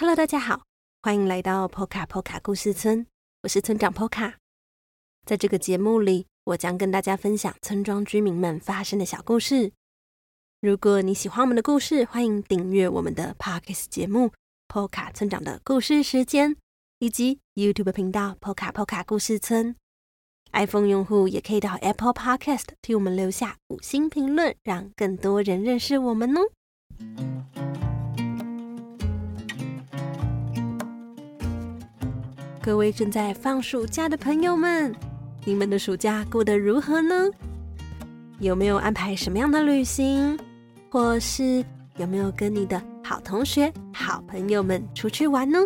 Hello，大家好，欢迎来到 Poca Poca 故事村，我是村长 Poca。在这个节目里，我将跟大家分享村庄居民们发生的小故事。如果你喜欢我们的故事，欢迎订阅我们的 Podcast 节目 Poca 村长的故事时间，以及 YouTube 频道 Poca Poca 故事村。iPhone 用户也可以到 Apple Podcast 替我们留下五星评论，让更多人认识我们哦。各位正在放暑假的朋友们，你们的暑假过得如何呢？有没有安排什么样的旅行？或是有没有跟你的好同学、好朋友们出去玩呢？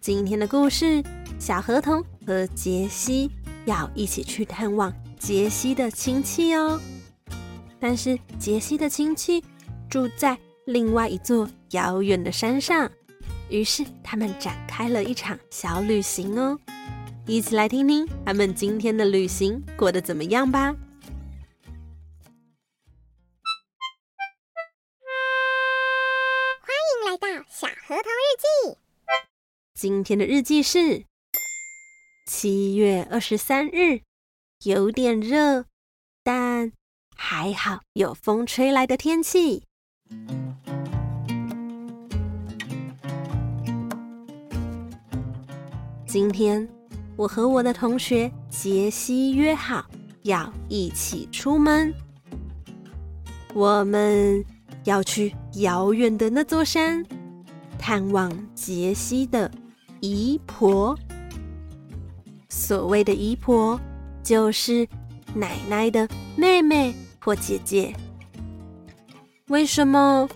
今天的故事，小河童和杰西要一起去探望杰西的亲戚哦。但是杰西的亲戚住在另外一座遥远的山上。于是他们展开了一场小旅行哦，一起来听听他们今天的旅行过得怎么样吧。欢迎来到小河童日记。今天的日记是七月二十三日，有点热，但还好有风吹来的天气。今天我和我的同学杰西约好要一起出门，我们要去遥远的那座山探望杰西的姨婆。所谓的姨婆，就是奶奶的妹妹或姐姐。为什么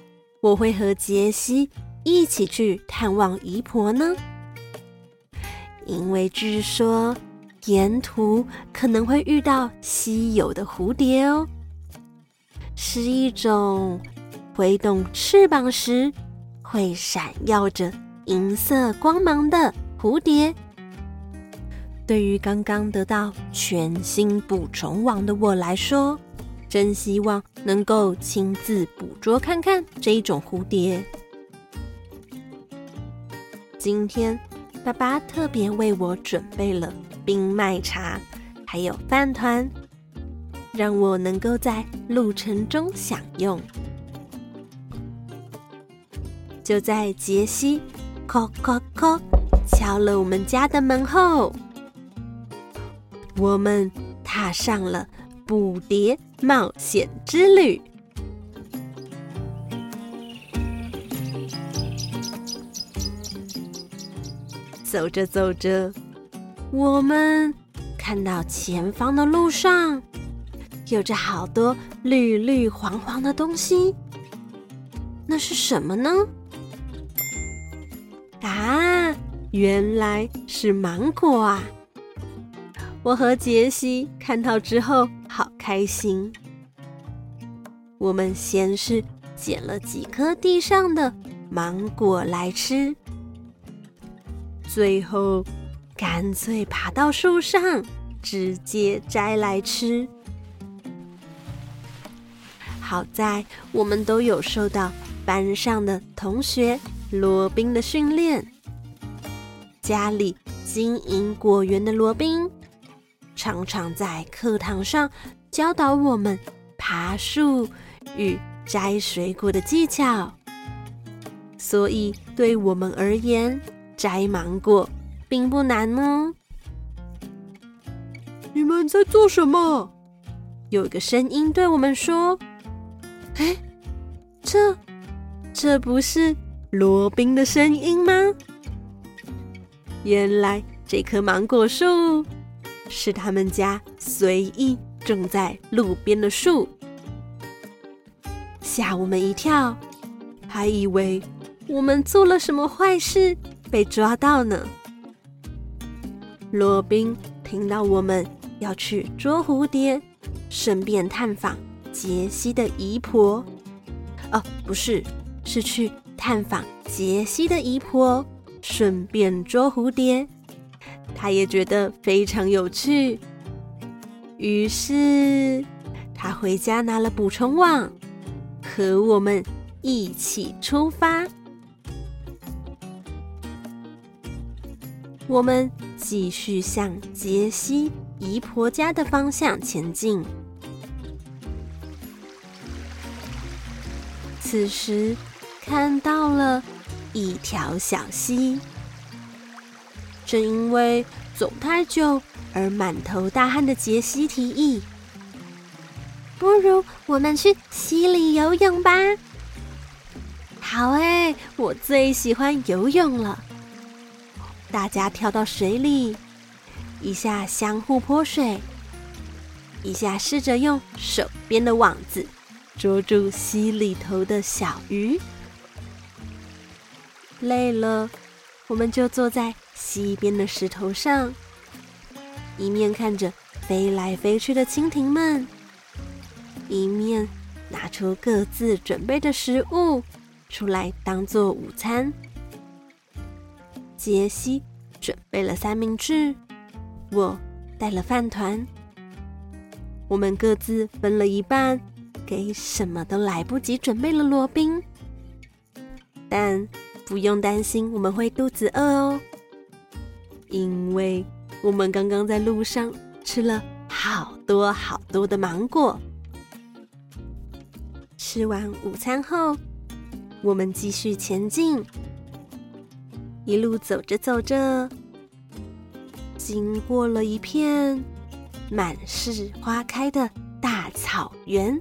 我会和杰西一起去探望姨婆呢？因为据说沿途可能会遇到稀有的蝴蝶哦，是一种挥动翅膀时会闪耀着银色光芒的蝴蝶。对于刚刚得到全新捕虫网的我来说，真希望能够亲自捕捉看看这一种蝴蝶。今天。爸爸特别为我准备了冰麦茶，还有饭团，让我能够在路程中享用。就在杰西“叩叩叩”敲了我们家的门后，我们踏上了捕蝶冒险之旅。走着走着，我们看到前方的路上有着好多绿绿黄黄的东西，那是什么呢？啊，原来是芒果啊！我和杰西看到之后好开心。我们先是捡了几颗地上的芒果来吃。最后，干脆爬到树上，直接摘来吃。好在我们都有受到班上的同学罗宾的训练。家里经营果园的罗宾，常常在课堂上教导我们爬树与摘水果的技巧，所以对我们而言，摘芒果并不难哦。你们在做什么？有一个声音对我们说：“哎，这这不是罗宾的声音吗？”原来这棵芒果树是他们家随意种在路边的树，吓我们一跳，还以为我们做了什么坏事。被抓到呢。罗宾听到我们要去捉蝴蝶，顺便探访杰西的姨婆。哦，不是，是去探访杰西的姨婆，顺便捉蝴蝶。他也觉得非常有趣，于是他回家拿了捕虫网，和我们一起出发。我们继续向杰西姨婆家的方向前进。此时，看到了一条小溪。正因为走太久而满头大汗的杰西提议：“不如我们去溪里游泳吧。”好哎，我最喜欢游泳了。大家跳到水里，一下相互泼水，一下试着用手边的网子捉住溪里头的小鱼。累了，我们就坐在溪边的石头上，一面看着飞来飞去的蜻蜓们，一面拿出各自准备的食物。出来当做午餐。杰西准备了三明治，我带了饭团。我们各自分了一半，给什么都来不及准备了罗宾。但不用担心，我们会肚子饿哦，因为我们刚刚在路上吃了好多好多的芒果。吃完午餐后，我们继续前进，一路走着走着，经过了一片满是花开的大草原。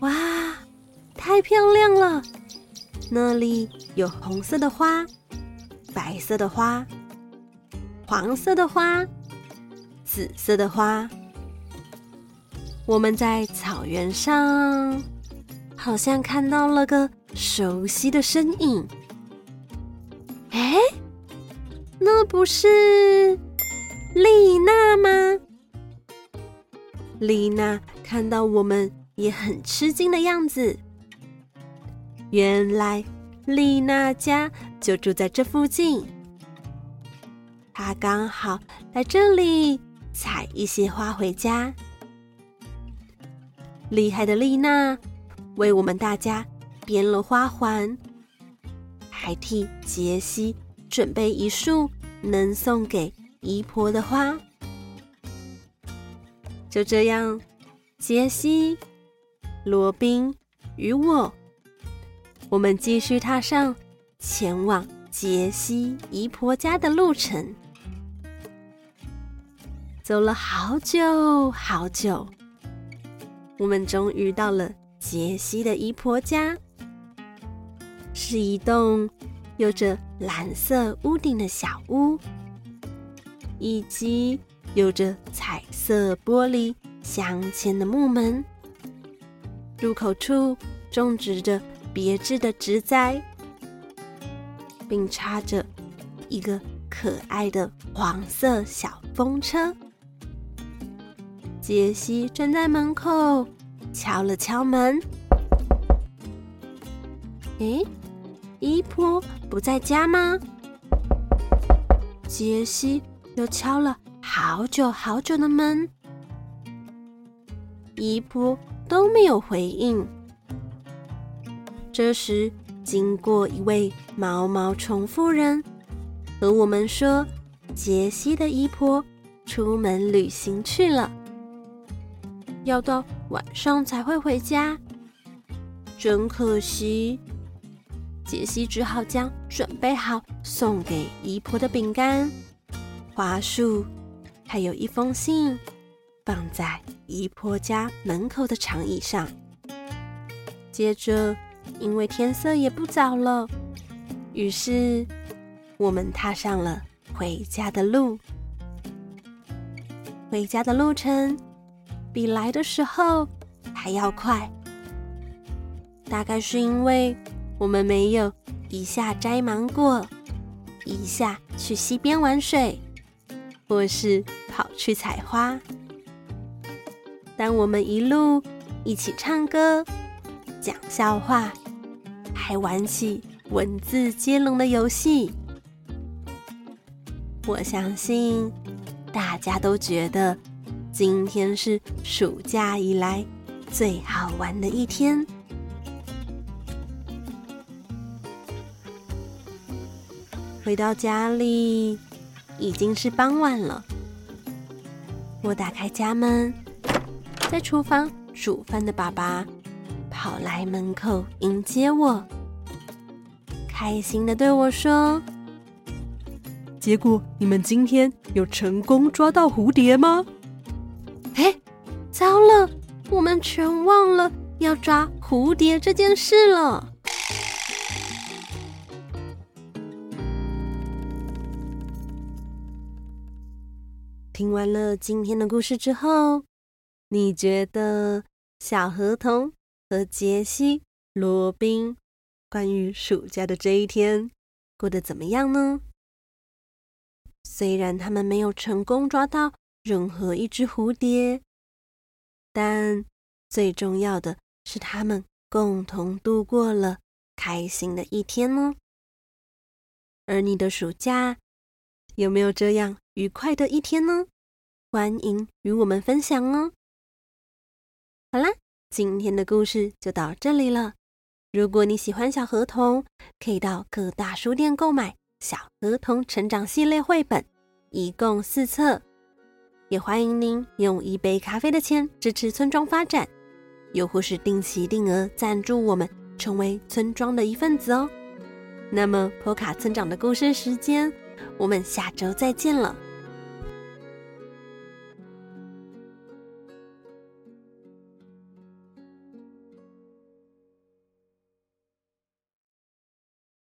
哇，太漂亮了！那里有红色的花、白色的花、黄色的花、紫色的花。我们在草原上。好像看到了个熟悉的身影，哎，那不是丽娜吗？丽娜看到我们也很吃惊的样子。原来丽娜家就住在这附近，她刚好来这里采一些花回家。厉害的丽娜。为我们大家编了花环，还替杰西准备一束能送给姨婆的花。就这样，杰西、罗宾与我，我们继续踏上前往杰西姨婆家的路程。走了好久好久，我们终于到了。杰西的姨婆家是一栋有着蓝色屋顶的小屋，以及有着彩色玻璃镶嵌的木门。入口处种植着别致的植栽，并插着一个可爱的黄色小风车。杰西站在门口。敲了敲门，诶，姨婆不在家吗？杰西又敲了好久好久的门，姨婆都没有回应。这时，经过一位毛毛虫夫人和我们说，杰西的姨婆出门旅行去了。要到晚上才会回家，真可惜。杰西只好将准备好送给姨婆的饼干、花束，还有一封信，放在姨婆家门口的长椅上。接着，因为天色也不早了，于是我们踏上了回家的路。回家的路程。比来的时候还要快，大概是因为我们没有一下摘芒果，一下去溪边玩水，或是跑去采花。当我们一路一起唱歌、讲笑话，还玩起文字接龙的游戏，我相信大家都觉得。今天是暑假以来最好玩的一天。回到家里，已经是傍晚了。我打开家门，在厨房煮饭的爸爸跑来门口迎接我，开心地对我说：“结果你们今天有成功抓到蝴蝶吗？”哎，糟了，我们全忘了要抓蝴蝶这件事了。听完了今天的故事之后，你觉得小河童和杰西、罗宾关于暑假的这一天过得怎么样呢？虽然他们没有成功抓到任何一只蝴蝶，但最重要的是他们共同度过了开心的一天呢。而你的暑假有没有这样愉快的一天呢？欢迎与我们分享哦。好啦，今天的故事就到这里了。如果你喜欢小河童，可以到各大书店购买《小河童成长系列》绘本，一共四册。也欢迎您用一杯咖啡的钱支持村庄发展，又或是定期定额赞助我们，成为村庄的一份子哦。那么，波卡村长的故事时间，我们下周再见了。